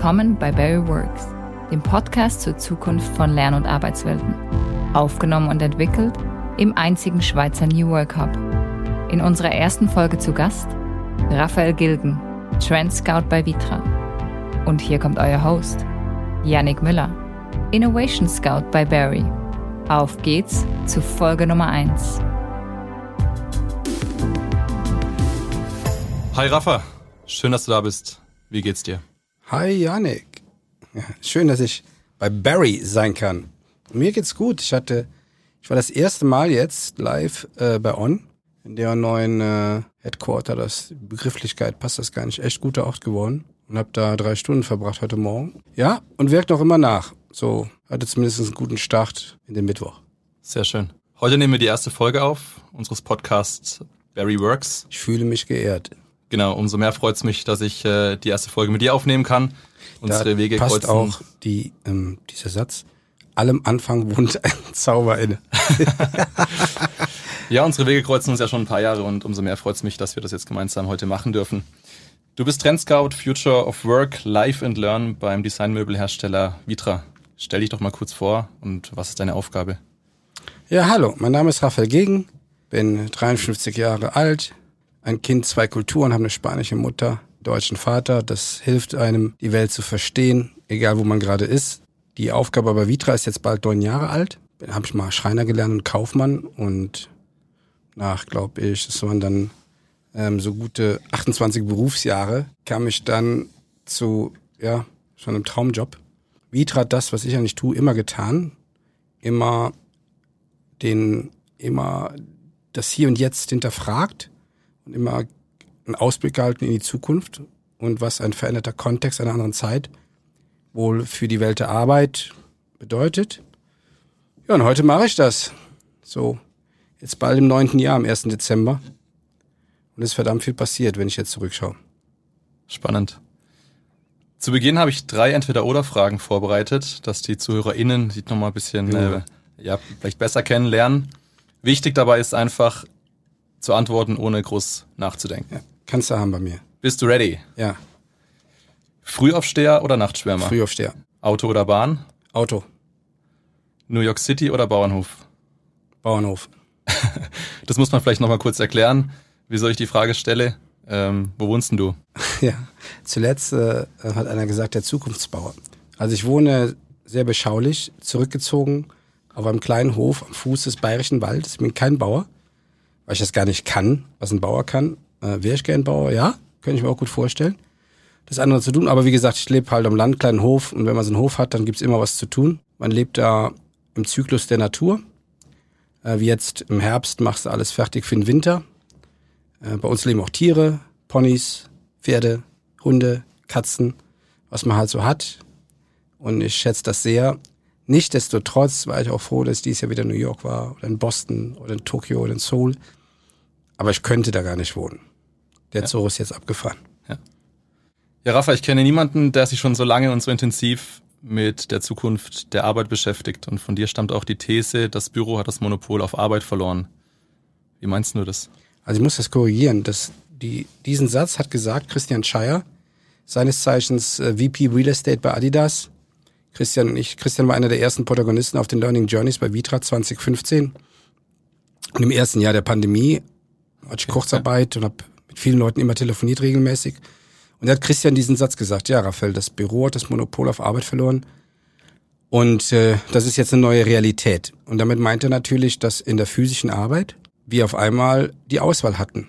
Willkommen bei Barry Works, dem Podcast zur Zukunft von Lern- und Arbeitswelten. Aufgenommen und entwickelt im einzigen Schweizer New Work Hub. In unserer ersten Folge zu Gast Raphael Gilgen, Trend Scout bei Vitra. Und hier kommt euer Host, Yannick Müller, Innovation Scout bei Barry. Auf geht's zu Folge Nummer 1. Hi Rafa, schön, dass du da bist. Wie geht's dir? Hi Janik. Ja, schön, dass ich bei Barry sein kann. Mir geht's gut. Ich hatte, ich war das erste Mal jetzt live äh, bei On, in der neuen äh, Headquarter. Das Begrifflichkeit passt das gar nicht. Echt guter Ort geworden und habe da drei Stunden verbracht heute Morgen. Ja, und wirkt noch immer nach. So hatte zumindest einen guten Start in den Mittwoch. Sehr schön. Heute nehmen wir die erste Folge auf unseres Podcasts Barry Works. Ich fühle mich geehrt. Genau, umso mehr freut es mich, dass ich äh, die erste Folge mit dir aufnehmen kann. Unsere da Wege passt kreuzen. auch die, ähm, dieser Satz. Allem Anfang wohnt ein Zauber inne. ja, unsere Wege kreuzen uns ja schon ein paar Jahre und umso mehr freut es mich, dass wir das jetzt gemeinsam heute machen dürfen. Du bist Trendscout Future of Work, Live and Learn beim Designmöbelhersteller Vitra. Stell dich doch mal kurz vor und was ist deine Aufgabe? Ja, hallo, mein Name ist Raphael Gegen, bin 53 Jahre alt, ein Kind, zwei Kulturen, habe eine spanische Mutter, deutschen Vater. Das hilft einem, die Welt zu verstehen, egal wo man gerade ist. Die Aufgabe bei Vitra ist jetzt bald neun Jahre alt. Habe ich mal Schreiner gelernt und Kaufmann und nach, glaube ich, das waren dann ähm, so gute 28 Berufsjahre, kam ich dann zu, ja, schon einem Traumjob. Vitra hat das, was ich nicht tue, immer getan. Immer den, immer das Hier und Jetzt hinterfragt immer einen Ausblick gehalten in die Zukunft und was ein veränderter Kontext einer anderen Zeit wohl für die Welt der Arbeit bedeutet. Ja, und heute mache ich das. So, jetzt bald im neunten Jahr, am 1. Dezember. Und es ist verdammt viel passiert, wenn ich jetzt zurückschaue. Spannend. Zu Beginn habe ich drei Entweder-Oder-Fragen vorbereitet, dass die ZuhörerInnen sich nochmal ein bisschen ja. Äh, ja, vielleicht besser kennenlernen. Wichtig dabei ist einfach, zu antworten, ohne groß nachzudenken. Ja, kannst du haben bei mir. Bist du ready? Ja. Frühaufsteher oder Nachtschwärmer? Frühaufsteher. Auto oder Bahn? Auto. New York City oder Bauernhof? Bauernhof. das muss man vielleicht nochmal kurz erklären, wieso ich die Frage stelle. Ähm, wo wohnst denn du? Ja, zuletzt äh, hat einer gesagt, der Zukunftsbauer. Also ich wohne sehr beschaulich, zurückgezogen auf einem kleinen Hof am Fuß des Bayerischen Waldes. Ich bin kein Bauer weil ich das gar nicht kann, was ein Bauer kann. Äh, Wäre ich gern Bauer? Ja, könnte ich mir auch gut vorstellen. Das andere zu tun, aber wie gesagt, ich lebe halt am Land, kleinen Hof und wenn man so einen Hof hat, dann gibt's immer was zu tun. Man lebt da im Zyklus der Natur. Äh, wie jetzt im Herbst machst du alles fertig für den Winter. Äh, bei uns leben auch Tiere, Ponys, Pferde, Hunde, Katzen, was man halt so hat. Und ich schätze das sehr. Nichtsdestotrotz war ich auch froh, dass dies Jahr wieder New York war oder in Boston oder in Tokio oder in Seoul. Aber ich könnte da gar nicht wohnen. Der ja. Zug ist jetzt abgefahren. Ja. ja, Rafa, ich kenne niemanden, der sich schon so lange und so intensiv mit der Zukunft der Arbeit beschäftigt. Und von dir stammt auch die These, das Büro hat das Monopol auf Arbeit verloren. Wie meinst du das? Also ich muss das korrigieren. Das, die, diesen Satz hat gesagt Christian Scheier, seines Zeichens äh, VP Real Estate bei Adidas. Christian und ich, Christian war einer der ersten Protagonisten auf den Learning Journeys bei Vitra 2015. Und im ersten Jahr der Pandemie hatte ich Kurzarbeit und habe mit vielen Leuten immer telefoniert regelmäßig. Und da hat Christian diesen Satz gesagt, ja, Raphael, das Büro hat das Monopol auf Arbeit verloren. Und äh, das ist jetzt eine neue Realität. Und damit meint er natürlich, dass in der physischen Arbeit wir auf einmal die Auswahl hatten.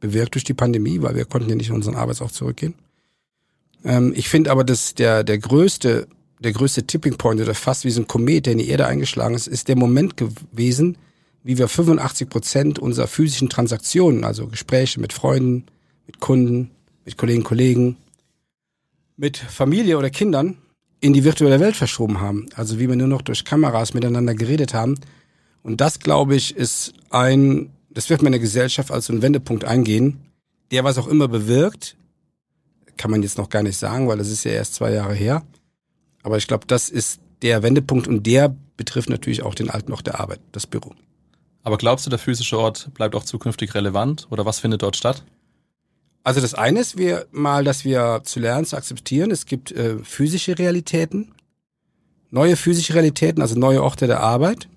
Bewirkt durch die Pandemie, weil wir konnten ja nicht in unseren Arbeitsort zurückgehen. Ähm, ich finde aber, dass der, der größte, der größte Tipping Point oder fast wie so ein Komet, der in die Erde eingeschlagen ist, ist der Moment gewesen, wie wir 85 Prozent unserer physischen Transaktionen, also Gespräche mit Freunden, mit Kunden, mit Kollegen, Kollegen, mit Familie oder Kindern in die virtuelle Welt verschoben haben. Also wie wir nur noch durch Kameras miteinander geredet haben. Und das, glaube ich, ist ein, das wird meine Gesellschaft als so ein Wendepunkt eingehen, der was auch immer bewirkt, kann man jetzt noch gar nicht sagen, weil das ist ja erst zwei Jahre her. Aber ich glaube, das ist der Wendepunkt und der betrifft natürlich auch den alten Ort der Arbeit, das Büro. Aber glaubst du, der physische Ort bleibt auch zukünftig relevant oder was findet dort statt? Also das eine ist wir mal, dass wir zu lernen, zu akzeptieren. Es gibt äh, physische Realitäten, neue physische Realitäten, also neue Orte der Arbeit.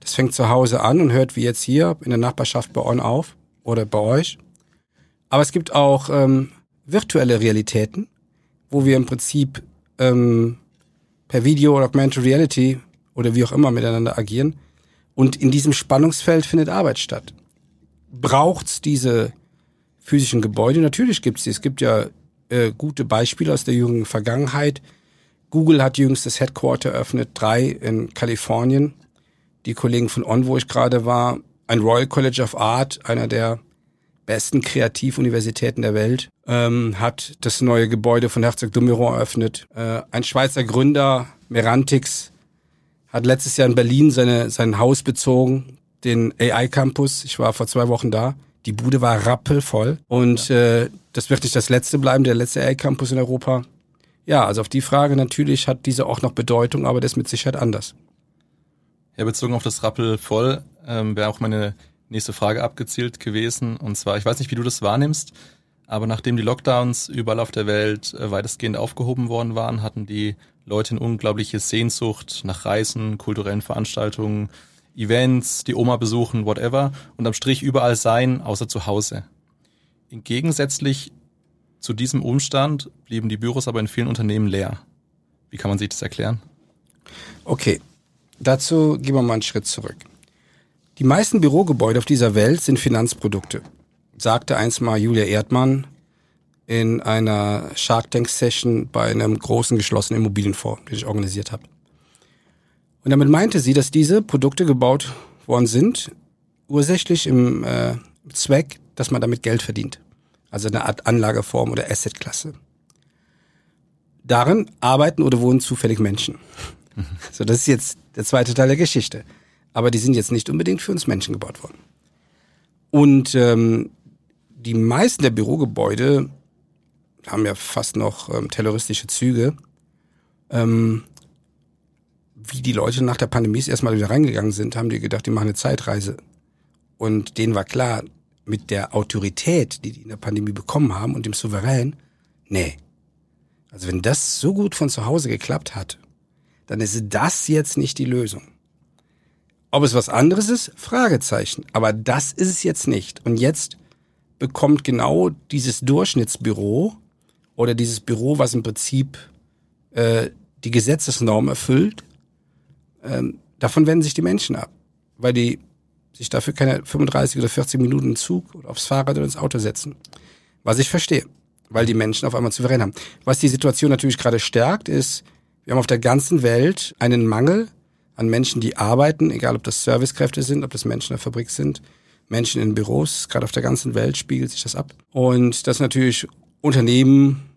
Das fängt zu Hause an und hört wie jetzt hier in der Nachbarschaft bei On auf oder bei euch. Aber es gibt auch ähm, virtuelle Realitäten, wo wir im Prinzip ähm, per Video oder Augmented Reality oder wie auch immer miteinander agieren. Und in diesem Spannungsfeld findet Arbeit statt. Braucht's diese physischen Gebäude? Natürlich gibt's die. Es gibt ja äh, gute Beispiele aus der jüngeren Vergangenheit. Google hat jüngst das Headquarter eröffnet, drei in Kalifornien. Die Kollegen von On, wo ich gerade war, ein Royal College of Art, einer der besten Kreativuniversitäten der Welt, ähm, hat das neue Gebäude von Herzog Dumeron eröffnet. Äh, ein Schweizer Gründer, Merantix, hat letztes Jahr in Berlin seine, sein Haus bezogen, den AI Campus. Ich war vor zwei Wochen da. Die Bude war rappelvoll. Und ja. äh, das wird nicht das letzte bleiben, der letzte AI Campus in Europa. Ja, also auf die Frage natürlich hat dieser auch noch Bedeutung, aber das ist mit Sicherheit anders. Ja, bezogen auf das rappelvoll ähm, wäre auch meine nächste Frage abgezielt gewesen. Und zwar, ich weiß nicht, wie du das wahrnimmst, aber nachdem die Lockdowns überall auf der Welt äh, weitestgehend aufgehoben worden waren, hatten die Leute eine unglaubliche Sehnsucht nach Reisen, kulturellen Veranstaltungen, Events, die Oma besuchen, whatever und am Strich überall sein, außer zu Hause. Gegensätzlich zu diesem Umstand blieben die Büros aber in vielen Unternehmen leer. Wie kann man sich das erklären? Okay, dazu gehen wir mal einen Schritt zurück. Die meisten Bürogebäude auf dieser Welt sind Finanzprodukte, sagte einst mal Julia Erdmann in einer Shark Tank Session bei einem großen geschlossenen Immobilienfonds, den ich organisiert habe. Und damit meinte sie, dass diese Produkte gebaut worden sind, ursächlich im äh, Zweck, dass man damit Geld verdient. Also eine Art Anlageform oder Assetklasse. Darin arbeiten oder wohnen zufällig Menschen. Mhm. So, das ist jetzt der zweite Teil der Geschichte. Aber die sind jetzt nicht unbedingt für uns Menschen gebaut worden. Und ähm, die meisten der Bürogebäude haben ja fast noch ähm, terroristische Züge. Ähm, wie die Leute nach der Pandemie erstmal wieder reingegangen sind, haben die gedacht, die machen eine Zeitreise. Und denen war klar, mit der Autorität, die die in der Pandemie bekommen haben und dem Souverän, nee. Also wenn das so gut von zu Hause geklappt hat, dann ist das jetzt nicht die Lösung. Ob es was anderes ist? Fragezeichen. Aber das ist es jetzt nicht. Und jetzt bekommt genau dieses Durchschnittsbüro oder dieses Büro, was im Prinzip äh, die Gesetzesnorm erfüllt, ähm, davon wenden sich die Menschen ab, weil die sich dafür keine 35 oder 40 Minuten im Zug oder aufs Fahrrad oder ins Auto setzen. Was ich verstehe, weil die Menschen auf einmal souverän haben. Was die Situation natürlich gerade stärkt, ist, wir haben auf der ganzen Welt einen Mangel an Menschen, die arbeiten, egal ob das Servicekräfte sind, ob das Menschen in der Fabrik sind, Menschen in Büros, gerade auf der ganzen Welt spiegelt sich das ab. Und dass natürlich Unternehmen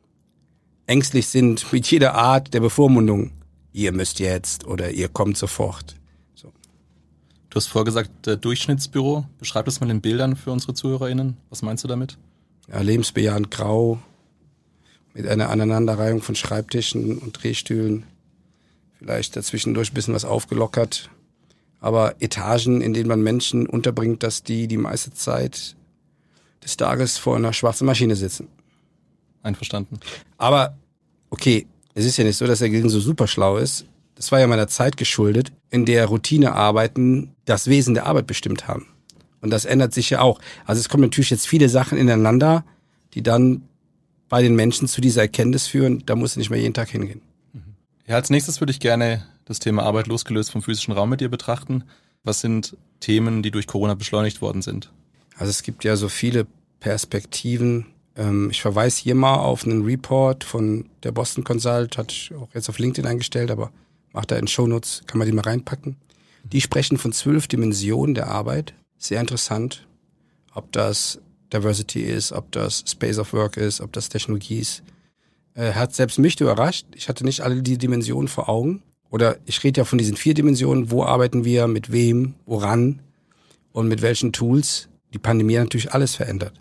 ängstlich sind mit jeder Art der Bevormundung. Ihr müsst jetzt oder ihr kommt sofort. So. Du hast vorgesagt, äh, Durchschnittsbüro. Beschreib das mal in Bildern für unsere ZuhörerInnen. Was meinst du damit? Ja, lebensbejahend grau, mit einer Aneinanderreihung von Schreibtischen und Drehstühlen. Vielleicht dazwischendurch ein bisschen was aufgelockert. Aber Etagen, in denen man Menschen unterbringt, dass die die meiste Zeit des Tages vor einer schwarzen Maschine sitzen. Einverstanden. Aber, okay, es ist ja nicht so, dass der Gehirn so super schlau ist. Das war ja meiner Zeit geschuldet, in der Routinearbeiten das Wesen der Arbeit bestimmt haben. Und das ändert sich ja auch. Also es kommen natürlich jetzt viele Sachen ineinander, die dann bei den Menschen zu dieser Erkenntnis führen, da muss du nicht mehr jeden Tag hingehen. Mhm. Ja, als nächstes würde ich gerne das Thema Arbeit losgelöst vom physischen Raum mit dir betrachten. Was sind Themen, die durch Corona beschleunigt worden sind? Also es gibt ja so viele Perspektiven, ähm, ich verweise hier mal auf einen Report von der Boston Consult, hatte ich auch jetzt auf LinkedIn eingestellt, aber macht da in Shownotes, kann man die mal reinpacken. Die sprechen von zwölf Dimensionen der Arbeit. Sehr interessant. Ob das Diversity ist, ob das Space of Work ist, ob das Technologie ist. Äh, hat selbst mich überrascht. Ich hatte nicht alle die Dimensionen vor Augen. Oder ich rede ja von diesen vier Dimensionen. Wo arbeiten wir, mit wem, woran und mit welchen Tools? Die Pandemie hat natürlich alles verändert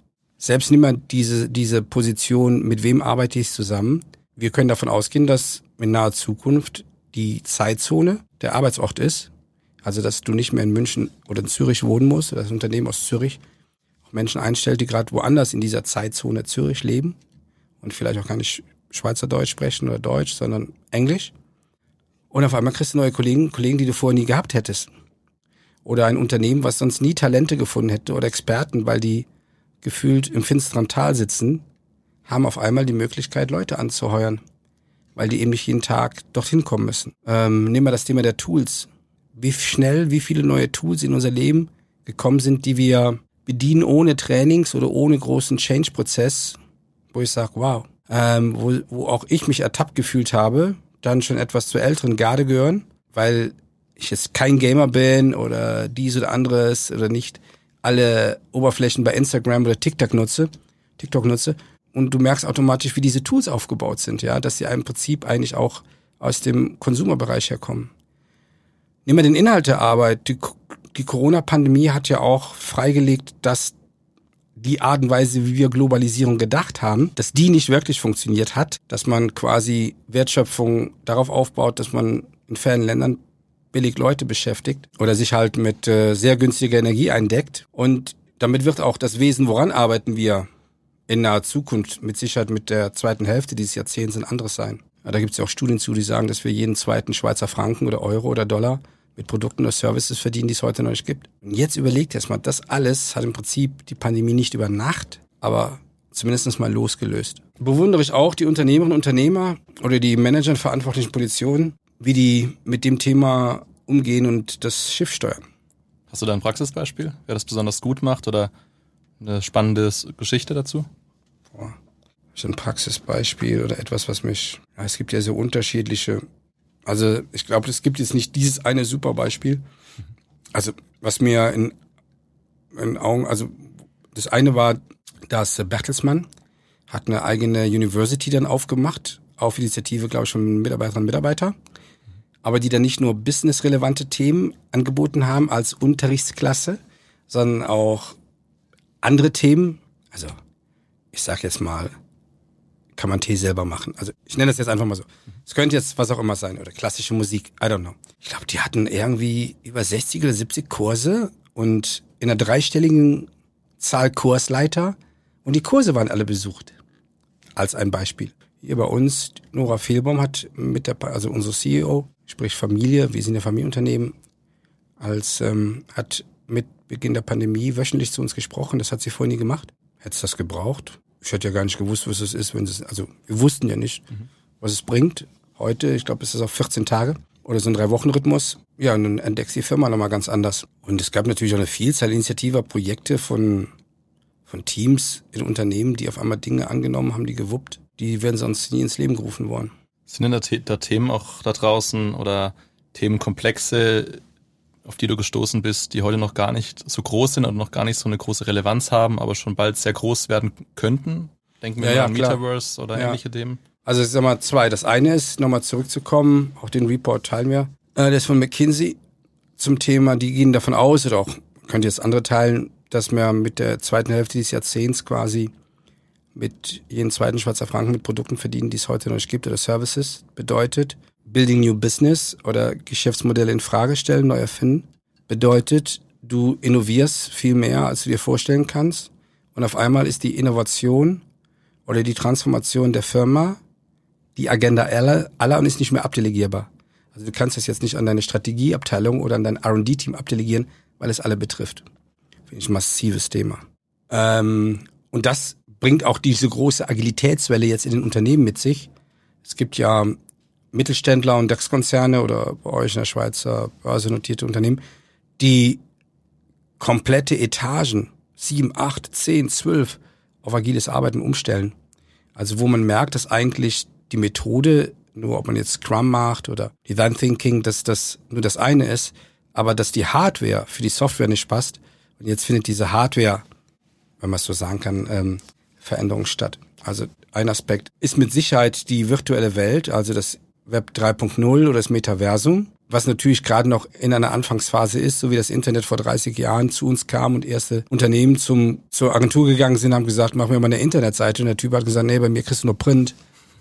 selbst niemand diese, diese Position, mit wem arbeite ich zusammen. Wir können davon ausgehen, dass in naher Zukunft die Zeitzone der Arbeitsort ist. Also, dass du nicht mehr in München oder in Zürich wohnen musst, das Unternehmen aus Zürich Menschen einstellt, die gerade woanders in dieser Zeitzone Zürich leben und vielleicht auch gar nicht Schweizerdeutsch sprechen oder Deutsch, sondern Englisch. Und auf einmal kriegst du neue Kollegen, Kollegen, die du vorher nie gehabt hättest. Oder ein Unternehmen, was sonst nie Talente gefunden hätte oder Experten, weil die gefühlt im finsteren Tal sitzen, haben auf einmal die Möglichkeit, Leute anzuheuern, weil die eben nicht jeden Tag dorthin kommen müssen. Ähm, nehmen wir das Thema der Tools. Wie schnell, wie viele neue Tools in unser Leben gekommen sind, die wir bedienen ohne Trainings oder ohne großen Change-Prozess, wo ich sage, wow, ähm, wo, wo auch ich mich ertappt gefühlt habe, dann schon etwas zur älteren Garde gehören, weil ich jetzt kein Gamer bin oder dies oder anderes oder nicht alle Oberflächen bei Instagram oder TikTok nutze, TikTok nutze. Und du merkst automatisch, wie diese Tools aufgebaut sind, ja, dass sie im Prinzip eigentlich auch aus dem Konsumerbereich herkommen. Nehmen wir den Inhalt der Arbeit. Die, die Corona-Pandemie hat ja auch freigelegt, dass die Art und Weise, wie wir Globalisierung gedacht haben, dass die nicht wirklich funktioniert hat, dass man quasi Wertschöpfung darauf aufbaut, dass man in fernen Ländern billig Leute beschäftigt oder sich halt mit äh, sehr günstiger Energie eindeckt. Und damit wird auch das Wesen, woran arbeiten wir in naher Zukunft, mit Sicherheit mit der zweiten Hälfte dieses Jahrzehnts ein anderes sein. Da gibt es ja auch Studien zu, die sagen, dass wir jeden zweiten Schweizer Franken oder Euro oder Dollar mit Produkten oder Services verdienen, die es heute noch nicht gibt. Und jetzt überlegt erstmal, das alles hat im Prinzip die Pandemie nicht über Nacht, aber zumindest mal losgelöst. Bewundere ich auch die Unternehmerinnen und Unternehmer oder die Manager in verantwortlichen Positionen, wie die mit dem Thema umgehen und das Schiff steuern. Hast du da ein Praxisbeispiel, wer das besonders gut macht oder eine spannende Geschichte dazu? Boah, so ein Praxisbeispiel oder etwas, was mich, ja, es gibt ja so unterschiedliche, also ich glaube, es gibt jetzt nicht dieses eine super Beispiel. Also was mir in, in Augen, also das eine war, dass Bertelsmann hat eine eigene University dann aufgemacht, auf Initiative, glaube ich, von Mitarbeiterinnen und Mitarbeiter aber die dann nicht nur businessrelevante Themen angeboten haben als Unterrichtsklasse, sondern auch andere Themen. Also ich sag jetzt mal, kann man Tee selber machen. Also ich nenne das jetzt einfach mal so. Es könnte jetzt was auch immer sein oder klassische Musik, I don't know. Ich glaube, die hatten irgendwie über 60 oder 70 Kurse und in einer dreistelligen Zahl Kursleiter und die Kurse waren alle besucht. Als ein Beispiel. Hier bei uns, Nora Fehlbaum hat mit der, also unsere CEO, sprich Familie, wir sind ja Familienunternehmen, als ähm, hat mit Beginn der Pandemie wöchentlich zu uns gesprochen. Das hat sie vorher nie gemacht. Hätte es das gebraucht? Ich hätte ja gar nicht gewusst, was es ist, wenn es, also wir wussten ja nicht, mhm. was es bringt. Heute, ich glaube, es ist auf 14 Tage oder so ein Drei-Wochen-Rhythmus. Ja, und dann entdeckst du die Firma nochmal ganz anders. Und es gab natürlich auch eine Vielzahl initiativer Projekte von, von Teams in Unternehmen, die auf einmal Dinge angenommen haben, die gewuppt. Die werden sonst nie ins Leben gerufen worden. Sind denn da, Themen auch da draußen oder Themenkomplexe, auf die du gestoßen bist, die heute noch gar nicht so groß sind und noch gar nicht so eine große Relevanz haben, aber schon bald sehr groß werden könnten? Denken wir ja, ja, an klar. Metaverse oder ja. ähnliche Themen. Also ich sag mal zwei. Das eine ist, nochmal zurückzukommen, auch den Report teilen wir. Äh, der ist von McKinsey zum Thema, die gehen davon aus, oder auch könnt ihr jetzt andere teilen, dass wir mit der zweiten Hälfte dieses Jahrzehnts quasi mit jeden zweiten Schweizer Franken mit Produkten verdienen, die es heute noch nicht gibt oder Services bedeutet. Building New Business oder Geschäftsmodelle in Frage stellen, neu erfinden, bedeutet, du innovierst viel mehr, als du dir vorstellen kannst. Und auf einmal ist die Innovation oder die Transformation der Firma die Agenda aller, aller und ist nicht mehr abdelegierbar. Also du kannst das jetzt nicht an deine Strategieabteilung oder an dein R&D-Team abdelegieren, weil es alle betrifft. Finde ich ein massives Thema. Ähm, und das bringt auch diese große Agilitätswelle jetzt in den Unternehmen mit sich. Es gibt ja Mittelständler und DAX-Konzerne oder bei euch in der Schweizer börsennotierte Unternehmen, die komplette Etagen, sieben, acht, zehn, zwölf, auf agiles Arbeiten umstellen. Also wo man merkt, dass eigentlich die Methode, nur ob man jetzt Scrum macht oder Design Thinking, dass das nur das eine ist, aber dass die Hardware für die Software nicht passt. Und jetzt findet diese Hardware, wenn man es so sagen kann, ähm, Veränderung statt. Also ein Aspekt ist mit Sicherheit die virtuelle Welt, also das Web 3.0 oder das Metaversum, was natürlich gerade noch in einer Anfangsphase ist, so wie das Internet vor 30 Jahren zu uns kam und erste Unternehmen zum, zur Agentur gegangen sind, haben gesagt, mach mir mal eine Internetseite. Und der Typ hat gesagt, nee, bei mir kriegst du nur Print.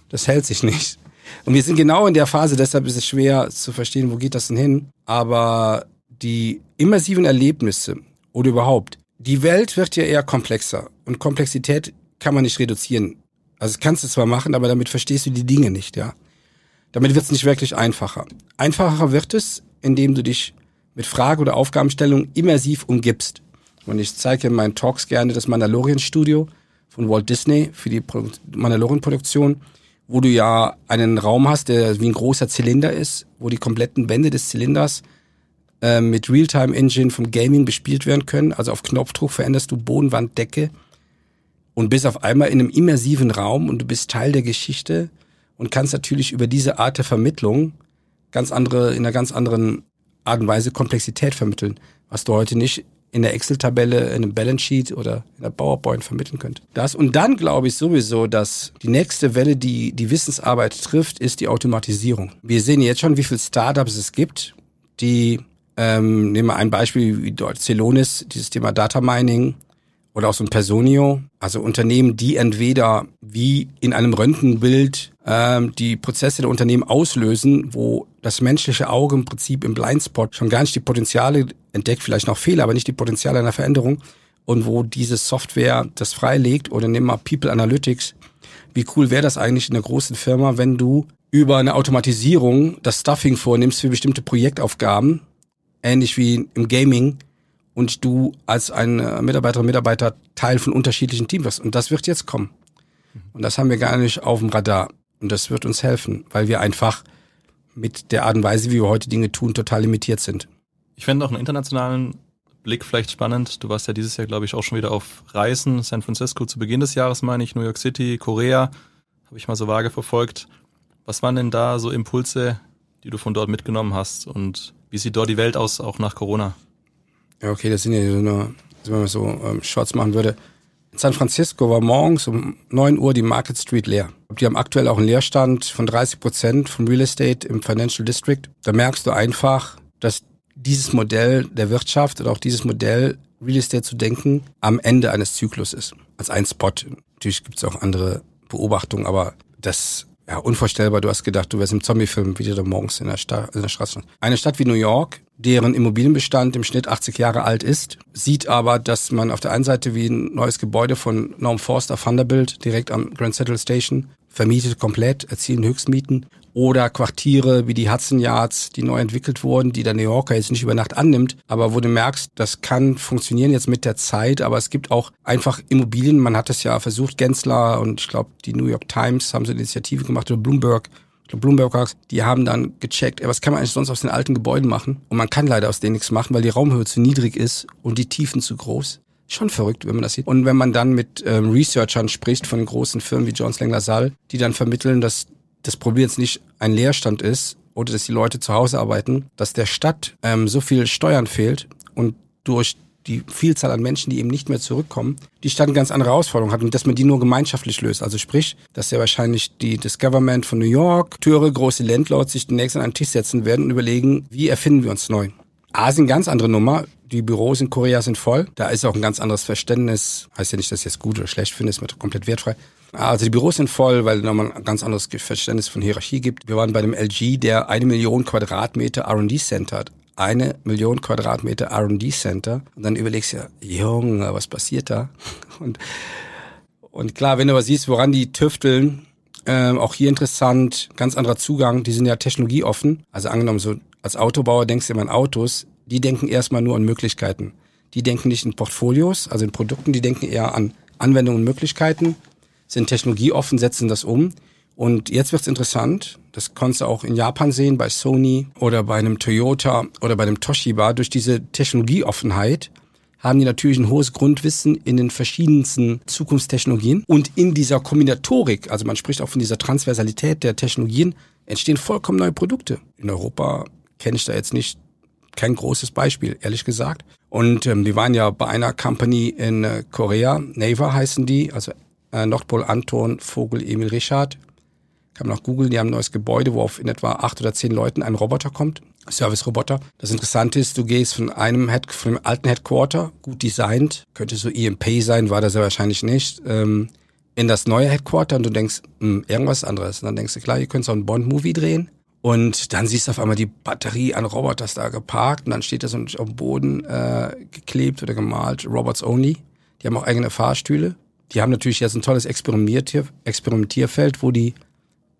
Das hält sich nicht. Und wir sind genau in der Phase, deshalb ist es schwer zu verstehen, wo geht das denn hin. Aber die immersiven Erlebnisse oder überhaupt die Welt wird ja eher komplexer und Komplexität kann man nicht reduzieren. Also kannst du zwar machen, aber damit verstehst du die Dinge nicht, ja. Damit wird es nicht wirklich einfacher. Einfacher wird es, indem du dich mit Frage- oder Aufgabenstellung immersiv umgibst. Und ich zeige in meinen Talks gerne das Mandalorian-Studio von Walt Disney für die Mandalorian-Produktion, wo du ja einen Raum hast, der wie ein großer Zylinder ist, wo die kompletten Wände des Zylinders äh, mit Realtime-Engine vom Gaming bespielt werden können. Also auf Knopfdruck veränderst du Boden, Wand, Decke und bist auf einmal in einem immersiven Raum und du bist Teil der Geschichte und kannst natürlich über diese Art der Vermittlung ganz andere, in einer ganz anderen Art und Weise Komplexität vermitteln, was du heute nicht in der Excel-Tabelle, in einem Balance Sheet oder in der PowerPoint vermitteln könnt. Das und dann glaube ich sowieso, dass die nächste Welle, die die Wissensarbeit trifft, ist die Automatisierung. Wir sehen jetzt schon, wie viele Startups es gibt, die ähm, nehmen wir ein Beispiel wie Celonis, dieses Thema Data Mining oder auch so ein Personio, also Unternehmen, die entweder wie in einem Röntgenbild ähm, die Prozesse der Unternehmen auslösen, wo das menschliche Auge im Prinzip im Blindspot schon gar nicht die Potenziale entdeckt, vielleicht noch Fehler, aber nicht die Potenziale einer Veränderung und wo diese Software das freilegt oder nehmen wir People Analytics. Wie cool wäre das eigentlich in einer großen Firma, wenn du über eine Automatisierung das Stuffing vornimmst für bestimmte Projektaufgaben, ähnlich wie im Gaming, und du als ein Mitarbeiterin, Mitarbeiter Teil von unterschiedlichen Teams wirst. Und das wird jetzt kommen. Und das haben wir gar nicht auf dem Radar. Und das wird uns helfen, weil wir einfach mit der Art und Weise, wie wir heute Dinge tun, total limitiert sind. Ich fände auch einen internationalen Blick vielleicht spannend. Du warst ja dieses Jahr, glaube ich, auch schon wieder auf Reisen. San Francisco zu Beginn des Jahres, meine ich, New York City, Korea. Habe ich mal so vage verfolgt. Was waren denn da so Impulse, die du von dort mitgenommen hast? Und wie sieht dort die Welt aus, auch nach Corona? Ja, okay, das sind ja so eine, wenn man so ähm, Shots machen würde. In San Francisco war morgens um neun Uhr die Market Street leer. Die haben aktuell auch einen Leerstand von 30 Prozent vom Real Estate im Financial District. Da merkst du einfach, dass dieses Modell der Wirtschaft oder auch dieses Modell Real Estate zu denken am Ende eines Zyklus ist. Als ein Spot. Natürlich gibt es auch andere Beobachtungen, aber das ja, unvorstellbar. Du hast gedacht, du wärst im Zombie-Film, wie du morgens in der, in der Straße. Eine Stadt wie New York, deren Immobilienbestand im Schnitt 80 Jahre alt ist, sieht aber, dass man auf der einen Seite wie ein neues Gebäude von Norm Forster Vanderbilt direkt am Grand Central Station vermietet komplett, erzielen Höchstmieten oder Quartiere wie die Hudson Yards, die neu entwickelt wurden, die der New Yorker jetzt nicht über Nacht annimmt, aber wo du merkst, das kann funktionieren jetzt mit der Zeit, aber es gibt auch einfach Immobilien, man hat es ja versucht, Gensler und ich glaube die New York Times haben so eine Initiative gemacht oder Bloomberg, Bloomberg, die haben dann gecheckt, ey, was kann man eigentlich sonst aus den alten Gebäuden machen? Und man kann leider aus denen nichts machen, weil die Raumhöhe zu niedrig ist und die Tiefen zu groß schon verrückt, wenn man das sieht. Und wenn man dann mit ähm, Researchern spricht von großen Firmen wie Jones Lang LaSalle, die dann vermitteln, dass das Problem jetzt nicht ein Leerstand ist oder dass die Leute zu Hause arbeiten, dass der Stadt ähm, so viel Steuern fehlt und durch die Vielzahl an Menschen, die eben nicht mehr zurückkommen, die Stadt eine ganz andere Herausforderung hat und dass man die nur gemeinschaftlich löst. Also sprich, dass ja wahrscheinlich die, das Government von New York, Türe, große Landlords sich demnächst an einen Tisch setzen werden und überlegen, wie erfinden wir uns neu. Asien ganz andere Nummer. Die Büros in Korea sind voll. Da ist auch ein ganz anderes Verständnis. Heißt ja nicht, dass ich es gut oder schlecht finde, ist mir komplett wertfrei. Also die Büros sind voll, weil nochmal ein ganz anderes Verständnis von Hierarchie gibt. Wir waren bei dem LG, der eine Million Quadratmeter R&D Center hat. Eine Million Quadratmeter R&D Center. Und dann überlegst du ja, Junge, was passiert da? Und, und klar, wenn du aber siehst, woran die tüfteln, ähm, auch hier interessant, ganz anderer Zugang, die sind ja technologieoffen. Also angenommen, so als Autobauer denkst du immer an Autos, die denken erstmal nur an Möglichkeiten. Die denken nicht in Portfolios, also in Produkten, die denken eher an Anwendungen und Möglichkeiten sind technologieoffen, setzen das um. Und jetzt wird's interessant, das konntest du auch in Japan sehen, bei Sony oder bei einem Toyota oder bei einem Toshiba. Durch diese Technologieoffenheit haben die natürlich ein hohes Grundwissen in den verschiedensten Zukunftstechnologien. Und in dieser Kombinatorik, also man spricht auch von dieser Transversalität der Technologien, entstehen vollkommen neue Produkte. In Europa kenne ich da jetzt nicht kein großes Beispiel, ehrlich gesagt. Und ähm, wir waren ja bei einer Company in äh, Korea, Naver heißen die, also äh, Nordpol Anton, Vogel, Emil Richard. Kann man auch googeln, die haben ein neues Gebäude, wo auf in etwa acht oder zehn Leuten ein Roboter kommt. Service-Roboter. Das Interessante ist, du gehst von einem Head, von dem alten Headquarter, gut designt, könnte so EMP sein, war das ja wahrscheinlich nicht, ähm, in das neue Headquarter und du denkst, mh, hm, irgendwas anderes. Und dann denkst du, klar, ihr könnt so einen Bond-Movie drehen Und dann siehst du auf einmal die Batterie an Roboters da geparkt und dann steht da so auf dem Boden äh, geklebt oder gemalt, Robots Only. Die haben auch eigene Fahrstühle. Die haben natürlich jetzt ein tolles Experimentier Experimentierfeld, wo die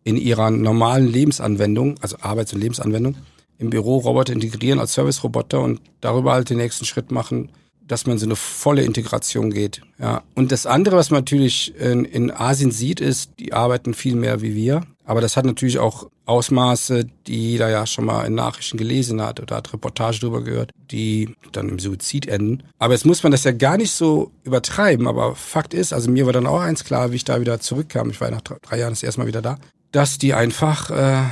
in ihrer normalen Lebensanwendung, also Arbeits- und Lebensanwendung, im Büro Roboter integrieren als Service-Roboter und darüber halt den nächsten Schritt machen, dass man so eine volle Integration geht. Ja. Und das andere, was man natürlich in, in Asien sieht, ist, die arbeiten viel mehr wie wir. Aber das hat natürlich auch Ausmaße, die jeder ja schon mal in Nachrichten gelesen hat oder hat Reportage drüber gehört, die dann im Suizid enden. Aber jetzt muss man das ja gar nicht so übertreiben. Aber Fakt ist, also mir war dann auch eins klar, wie ich da wieder zurückkam, ich war nach drei Jahren das erste Mal wieder da, dass die einfach äh,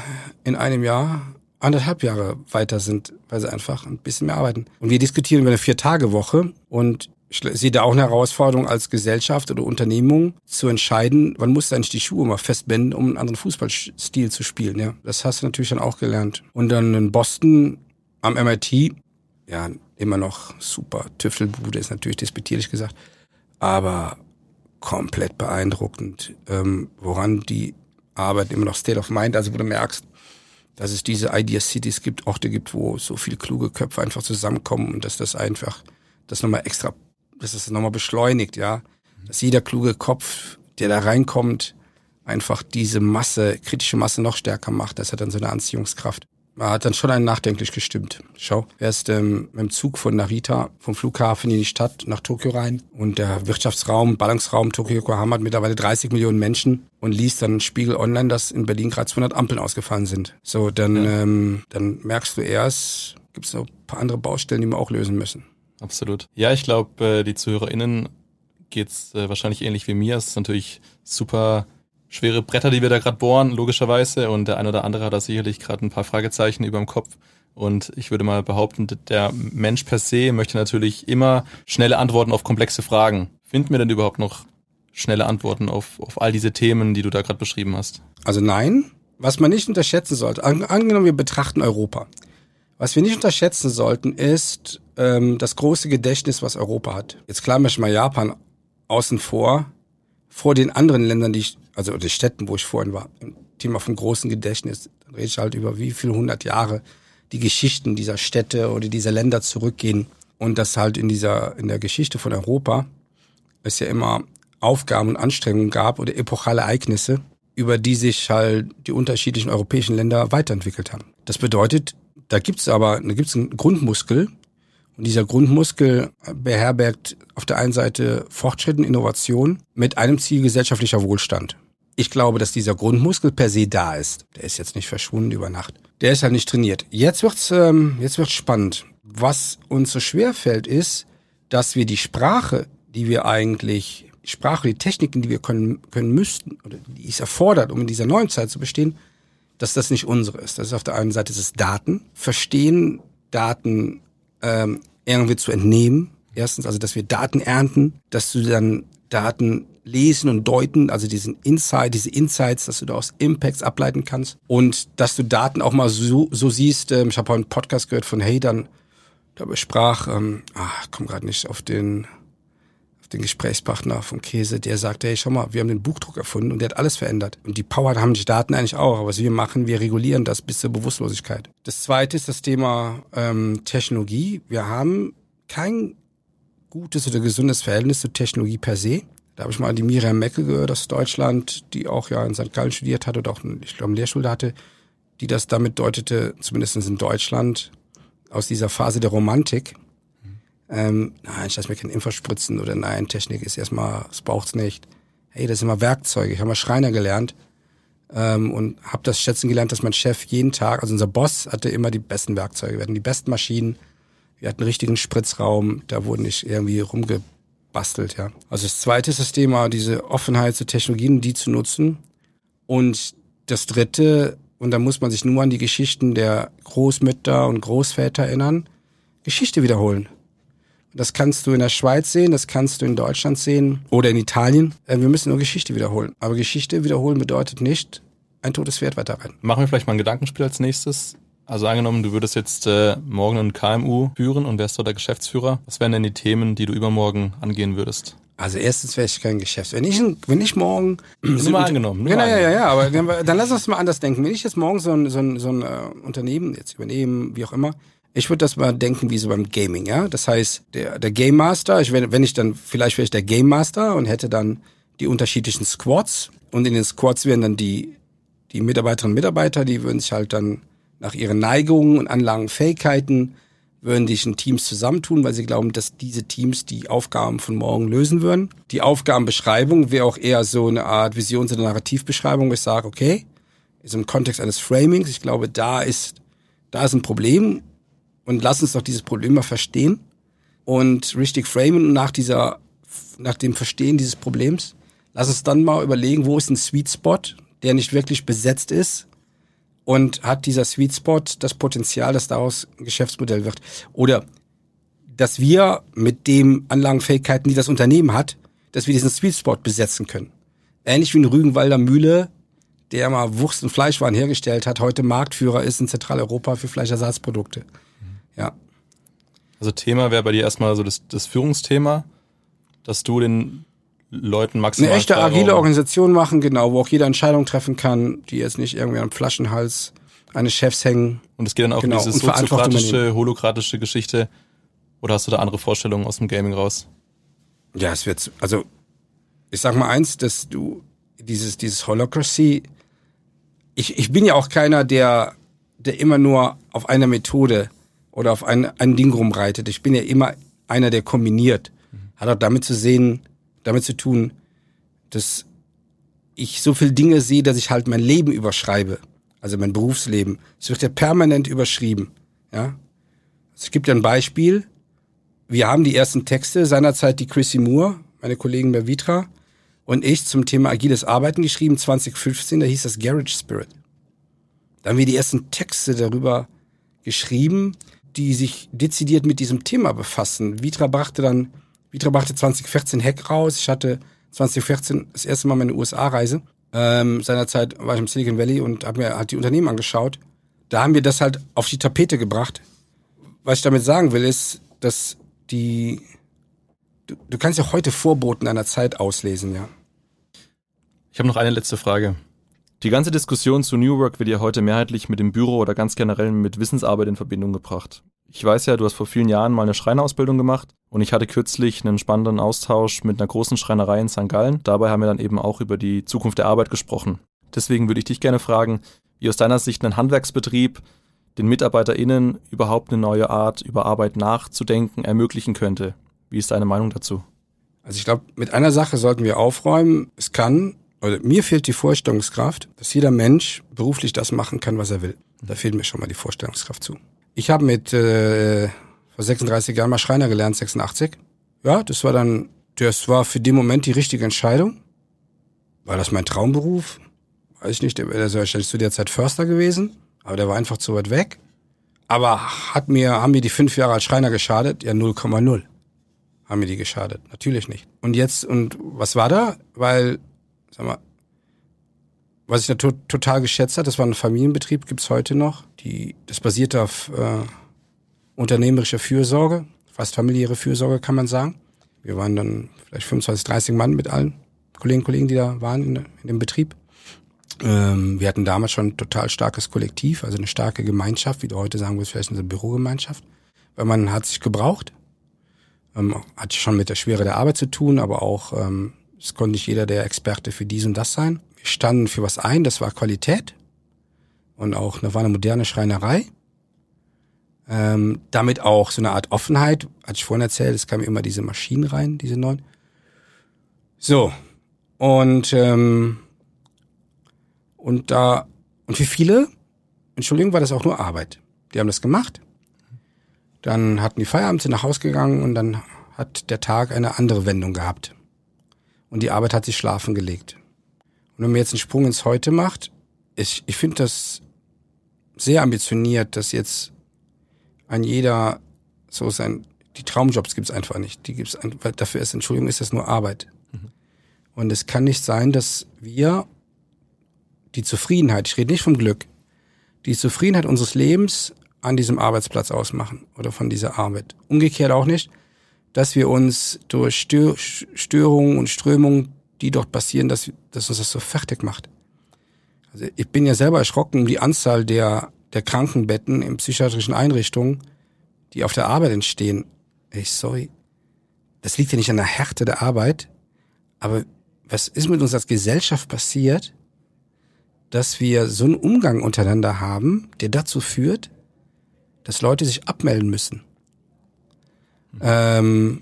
in einem Jahr anderthalb Jahre weiter sind, weil sie einfach ein bisschen mehr arbeiten. Und wir diskutieren über eine Vier-Tage-Woche und ich sehe da auch eine Herausforderung als Gesellschaft oder Unternehmung zu entscheiden, wann musst du eigentlich die Schuhe mal festbinden, um einen anderen Fußballstil zu spielen. Ja, das hast du natürlich dann auch gelernt. Und dann in Boston am MIT, ja, immer noch super. Tüftelbude ist natürlich despektierlich gesagt, aber komplett beeindruckend, ähm, woran die Arbeit immer noch State of Mind, also wo du merkst, dass es diese Idea Cities gibt, Orte gibt, wo so viele kluge Köpfe einfach zusammenkommen und dass das einfach das nochmal extra, dass das nochmal beschleunigt, ja. Dass jeder kluge Kopf, der da reinkommt, einfach diese Masse, kritische Masse noch stärker macht. Das hat dann so eine Anziehungskraft hat dann schon einen nachdenklich gestimmt. Schau, er ist ähm, mit dem Zug von Narita vom Flughafen in die Stadt nach Tokio rein und der Wirtschaftsraum, Ballungsraum Tokio Yokohama hat mittlerweile 30 Millionen Menschen und liest dann Spiegel Online, dass in Berlin gerade 200 Ampeln ausgefallen sind. So, dann, ja. ähm, dann merkst du erst, gibt es noch ein paar andere Baustellen, die wir auch lösen müssen. Absolut. Ja, ich glaube, äh, die ZuhörerInnen geht's äh, wahrscheinlich ähnlich wie mir. Es ist natürlich super schwere Bretter, die wir da gerade bohren, logischerweise. Und der eine oder andere hat da sicherlich gerade ein paar Fragezeichen über dem Kopf. Und ich würde mal behaupten, der Mensch per se möchte natürlich immer schnelle Antworten auf komplexe Fragen. Finden wir denn überhaupt noch schnelle Antworten auf, auf all diese Themen, die du da gerade beschrieben hast? Also nein. Was man nicht unterschätzen sollte, an, angenommen wir betrachten Europa. Was wir nicht unterschätzen sollten, ist ähm, das große Gedächtnis, was Europa hat. Jetzt klar ich mal Japan außen vor, vor den anderen Ländern, die ich also die Städten, wo ich vorhin war, im Thema vom großen Gedächtnis, dann rede ich halt über wie viele hundert Jahre die Geschichten dieser Städte oder dieser Länder zurückgehen und das halt in dieser, in der Geschichte von Europa es ja immer Aufgaben und Anstrengungen gab oder epochale Ereignisse, über die sich halt die unterschiedlichen europäischen Länder weiterentwickelt haben. Das bedeutet, da gibt's aber, da gibt's einen Grundmuskel und dieser Grundmuskel beherbergt auf der einen Seite Fortschritt und Innovation mit einem Ziel gesellschaftlicher Wohlstand. Ich glaube, dass dieser Grundmuskel per se da ist. Der ist jetzt nicht verschwunden über Nacht. Der ist halt nicht trainiert. Jetzt wird's, ähm, jetzt wird's spannend. Was uns so schwer fällt, ist, dass wir die Sprache, die wir eigentlich, Sprache, die Techniken, die wir können, können müssten, oder die es erfordert, um in dieser neuen Zeit zu bestehen, dass das nicht unsere ist. Das ist auf der einen Seite das Daten, verstehen, Daten ähm, irgendwie zu entnehmen. Erstens, also dass wir Daten ernten, dass du dann Daten lesen und deuten, also diesen Insight, diese Insights, dass du da aus Impacts ableiten kannst und dass du Daten auch mal so, so siehst. Ähm, ich habe heute einen Podcast gehört von Hey, dann da besprach, ähm, ach, komm gerade nicht auf den den Gesprächspartner vom Käse, der sagte, hey, schau mal, wir haben den Buchdruck erfunden und der hat alles verändert. Und die Power haben die Daten eigentlich auch, aber was wir machen, wir regulieren das bis zur Bewusstlosigkeit. Das zweite ist das Thema ähm, Technologie. Wir haben kein gutes oder gesundes Verhältnis zur Technologie per se. Da habe ich mal die Miriam Meckel gehört aus Deutschland, die auch ja in St. Gallen studiert hat oder auch, ich glaube, eine Lehrschule hatte, die das damit deutete, zumindest in Deutschland, aus dieser Phase der Romantik. Ähm, nein, ich lasse mir kein Impfer spritzen oder nein, Technik ist erstmal, es braucht's nicht. Hey, das sind immer Werkzeuge. Ich habe mal Schreiner gelernt ähm, und habe das schätzen gelernt, dass mein Chef jeden Tag, also unser Boss hatte immer die besten Werkzeuge. Wir hatten die besten Maschinen, wir hatten einen richtigen Spritzraum, da wurden nicht irgendwie rumge bastelt, ja. Also das zweite ist das Thema, diese Offenheit zu Technologien, die zu nutzen. Und das dritte, und da muss man sich nur an die Geschichten der Großmütter und Großväter erinnern, Geschichte wiederholen. Das kannst du in der Schweiz sehen, das kannst du in Deutschland sehen oder in Italien. Äh, wir müssen nur Geschichte wiederholen. Aber Geschichte wiederholen bedeutet nicht, ein totes Pferd weiterreiten. Machen wir vielleicht mal ein Gedankenspiel als nächstes. Also angenommen, du würdest jetzt äh, morgen ein KMU führen und wärst dort der Geschäftsführer. Was wären denn die Themen, die du übermorgen angehen würdest? Also erstens wäre ich kein Geschäft. Wenn ich, wenn ich morgen... Nimm mal angenommen. Ja, ja, ja, ja, aber dann, dann lass uns mal anders denken. Wenn ich jetzt morgen so ein, so ein, so ein äh, Unternehmen jetzt übernehmen, wie auch immer, ich würde das mal denken wie so beim Gaming, ja. Das heißt, der, der Game Master, ich, wenn, wenn ich dann, vielleicht wäre ich der Game Master und hätte dann die unterschiedlichen Squads und in den Squads wären dann die, die Mitarbeiterinnen und Mitarbeiter, die würden sich halt dann nach ihren Neigungen und Anlagen, Fähigkeiten würden sich in Teams zusammentun, weil sie glauben, dass diese Teams die Aufgaben von morgen lösen würden. Die Aufgabenbeschreibung wäre auch eher so eine Art Visions- oder Narrativbeschreibung, wo ich sage, okay, ist im Kontext eines Framings, ich glaube, da ist, da ist ein Problem und lass uns doch dieses Problem mal verstehen und richtig framen nach dieser, nach dem Verstehen dieses Problems. Lass uns dann mal überlegen, wo ist ein Sweet Spot, der nicht wirklich besetzt ist und hat dieser Sweet Spot das Potenzial, dass daraus ein Geschäftsmodell wird. Oder dass wir mit den Anlagenfähigkeiten, die das Unternehmen hat, dass wir diesen Sweet Spot besetzen können. Ähnlich wie ein Rügenwalder Mühle, der mal Wurst- und Fleischwaren hergestellt hat, heute Marktführer ist in Zentraleuropa für Fleischersatzprodukte. Ja. Also Thema wäre bei dir erstmal so das, das Führungsthema, dass du den Leuten maximal. Eine echte agile Organisation machen, genau, wo auch jeder Entscheidung treffen kann, die jetzt nicht irgendwie am Flaschenhals eines Chefs hängen. Und es geht dann auch Genau, um diese soziokratische, holokratische Geschichte. Oder hast du da andere Vorstellungen aus dem Gaming raus? Ja, es wird, also, ich sag mal eins, dass du dieses, dieses Holocracy, ich, ich bin ja auch keiner, der, der immer nur auf einer Methode oder auf ein, ein Ding rumreitet. Ich bin ja immer einer, der kombiniert. Hat auch damit zu sehen, damit zu tun, dass ich so viel Dinge sehe, dass ich halt mein Leben überschreibe. Also mein Berufsleben. Es wird ja permanent überschrieben. Ja. Also es gibt ja ein Beispiel. Wir haben die ersten Texte seinerzeit die Chrissy Moore, meine Kollegin bei Vitra, und ich zum Thema agiles Arbeiten geschrieben, 2015, da hieß das Garage Spirit. Da haben wir die ersten Texte darüber geschrieben, die sich dezidiert mit diesem Thema befassen. Vitra brachte dann, Vitra brachte 2014 Hack raus. Ich hatte 2014 das erste Mal meine USA-Reise. Ähm, seinerzeit war ich im Silicon Valley und habe mir halt die Unternehmen angeschaut. Da haben wir das halt auf die Tapete gebracht. Was ich damit sagen will, ist, dass die, du, du kannst ja heute Vorboten einer Zeit auslesen, ja. Ich habe noch eine letzte Frage. Die ganze Diskussion zu New Work wird ja heute mehrheitlich mit dem Büro oder ganz generell mit Wissensarbeit in Verbindung gebracht. Ich weiß ja, du hast vor vielen Jahren mal eine Schreinerausbildung gemacht und ich hatte kürzlich einen spannenden Austausch mit einer großen Schreinerei in St. Gallen. Dabei haben wir dann eben auch über die Zukunft der Arbeit gesprochen. Deswegen würde ich dich gerne fragen, wie aus deiner Sicht ein Handwerksbetrieb den MitarbeiterInnen überhaupt eine neue Art über Arbeit nachzudenken ermöglichen könnte. Wie ist deine Meinung dazu? Also ich glaube, mit einer Sache sollten wir aufräumen. Es kann, oder mir fehlt die Vorstellungskraft, dass jeder Mensch beruflich das machen kann, was er will. Da fehlt mir schon mal die Vorstellungskraft zu. Ich habe mit äh, vor 36 Jahren mal Schreiner gelernt, 86. Ja, das war dann, das war für den Moment die richtige Entscheidung. War das mein Traumberuf? Weiß ich nicht, der wäre wahrscheinlich zu der Zeit Förster gewesen, aber der war einfach zu weit weg. Aber hat mir, haben mir die fünf Jahre als Schreiner geschadet? Ja, 0,0 haben mir die geschadet. Natürlich nicht. Und jetzt, und was war da? Weil, sag mal, was ich da to total geschätzt hat, das war ein Familienbetrieb, gibt's heute noch. Die, das basierte auf äh, unternehmerischer Fürsorge, fast familiäre Fürsorge, kann man sagen. Wir waren dann vielleicht 25, 30 Mann mit allen Kollegen, Kollegen, die da waren in, in dem Betrieb. Ähm, wir hatten damals schon ein total starkes Kollektiv, also eine starke Gemeinschaft, wie du heute sagen würdest, vielleicht eine Bürogemeinschaft. Weil man hat sich gebraucht. Ähm, hat schon mit der Schwere der Arbeit zu tun, aber auch, ähm, es konnte nicht jeder der Experte für dies und das sein. Wir standen für was ein, das war Qualität und auch eine, war eine moderne Schreinerei. Ähm, damit auch so eine Art Offenheit, hatte ich vorhin erzählt, es kamen immer diese Maschinen rein, diese neuen. So. Und, ähm, und da, und für viele, Entschuldigung, war das auch nur Arbeit. Die haben das gemacht. Dann hatten die Feierabend, sind nach Haus gegangen und dann hat der Tag eine andere Wendung gehabt. Und die Arbeit hat sich schlafen gelegt. Und wenn man jetzt einen Sprung ins Heute macht, ich, ich finde das sehr ambitioniert, dass jetzt ein jeder so sein, die Traumjobs gibt's einfach nicht. Die gibt's ein, weil dafür ist, Entschuldigung, ist das nur Arbeit. Mhm. Und es kann nicht sein, dass wir die Zufriedenheit, ich rede nicht vom Glück, die Zufriedenheit unseres Lebens an diesem Arbeitsplatz ausmachen oder von dieser Arbeit. Umgekehrt auch nicht, dass wir uns durch Stör Störungen und Strömungen, die dort passieren, dass, dass uns das so fertig macht. Also ich bin ja selber erschrocken um die Anzahl der, der Krankenbetten in psychiatrischen Einrichtungen, die auf der Arbeit entstehen. Ey, sorry. Das liegt ja nicht an der Härte der Arbeit, aber was ist mit uns als Gesellschaft passiert, dass wir so einen Umgang untereinander haben, der dazu führt, dass Leute sich abmelden müssen. Mhm. Ähm,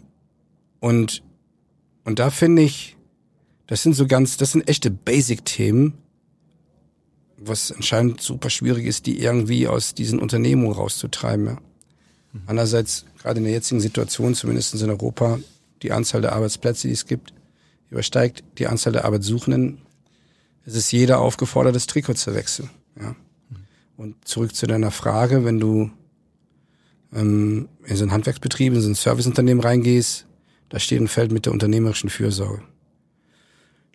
und, und da finde ich, das sind so ganz, das sind echte Basic-Themen, was anscheinend super schwierig ist, die irgendwie aus diesen Unternehmungen rauszutreiben. Ja. Mhm. Andererseits, gerade in der jetzigen Situation, zumindest in Europa, die Anzahl der Arbeitsplätze, die es gibt, übersteigt die Anzahl der Arbeitssuchenden. Es ist jeder aufgefordert, das Trikot zu wechseln. Ja. Und zurück zu deiner Frage, wenn du ähm, in so ein Handwerksbetrieb, in so ein Serviceunternehmen reingehst, da steht ein Feld mit der unternehmerischen Fürsorge.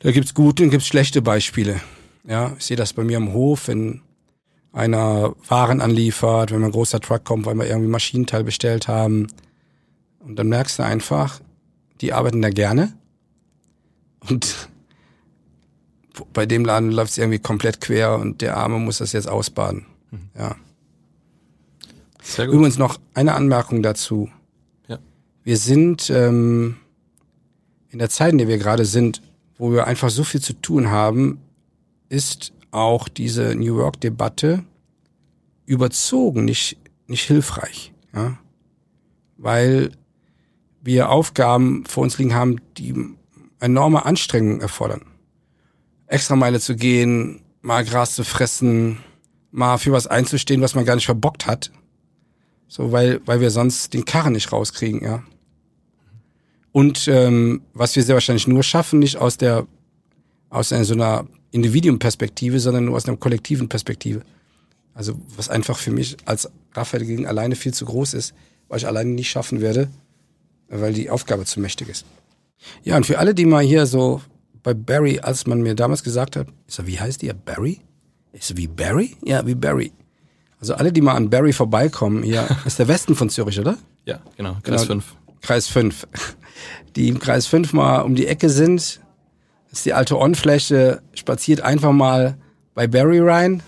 Da gibt's gute und gibt's schlechte Beispiele. Ja, ich sehe das bei mir am Hof, wenn einer Waren anliefert, wenn ein großer Truck kommt, weil wir irgendwie Maschinenteil bestellt haben. Und dann merkst du einfach, die arbeiten da gerne. Und bei dem Laden läuft es irgendwie komplett quer und der Arme muss das jetzt ausbaden. Mhm. Ja. Sehr gut. Übrigens noch eine Anmerkung dazu. Ja. Wir sind ähm, in der Zeit, in der wir gerade sind, wo wir einfach so viel zu tun haben, ist auch diese New York-Debatte überzogen, nicht, nicht hilfreich. Ja? Weil wir Aufgaben vor uns liegen haben, die enorme Anstrengungen erfordern. Extra Meile zu gehen, mal Gras zu fressen, mal für was einzustehen, was man gar nicht verbockt hat. So, weil, weil wir sonst den Karren nicht rauskriegen, ja. Und ähm, was wir sehr wahrscheinlich nur schaffen, nicht aus der aus einer, so einer Individuumperspektive, sondern nur aus einer kollektiven Perspektive. Also was einfach für mich als Raphael gegen alleine viel zu groß ist, weil ich alleine nicht schaffen werde, weil die Aufgabe zu mächtig ist. Ja, und für alle, die mal hier so bei Barry, als man mir damals gesagt hat, ist er, wie heißt die? Barry? Ist er wie Barry? Ja, wie Barry. Also alle, die mal an Barry vorbeikommen, hier ist der Westen von Zürich, oder? Ja, genau, Kreis genau, 5. Kreis 5. Die im Kreis 5 mal um die Ecke sind, ist die alte On-Fläche, spaziert einfach mal bei Barry rein.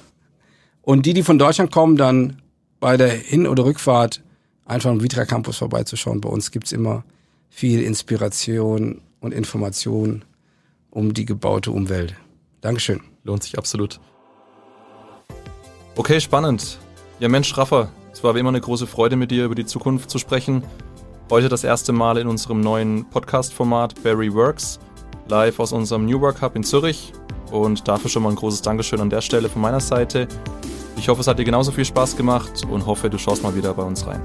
Und die, die von Deutschland kommen, dann bei der Hin- oder Rückfahrt einfach am Vitra Campus vorbeizuschauen. Bei uns gibt's immer viel Inspiration und Information um die gebaute Umwelt. Dankeschön. Lohnt sich absolut. Okay, spannend. Ja, Mensch, Raffa, es war wie immer eine große Freude, mit dir über die Zukunft zu sprechen. Heute das erste Mal in unserem neuen Podcast-Format Barry Works, live aus unserem New Work Hub in Zürich. Und dafür schon mal ein großes Dankeschön an der Stelle von meiner Seite. Ich hoffe, es hat dir genauso viel Spaß gemacht und hoffe, du schaust mal wieder bei uns rein.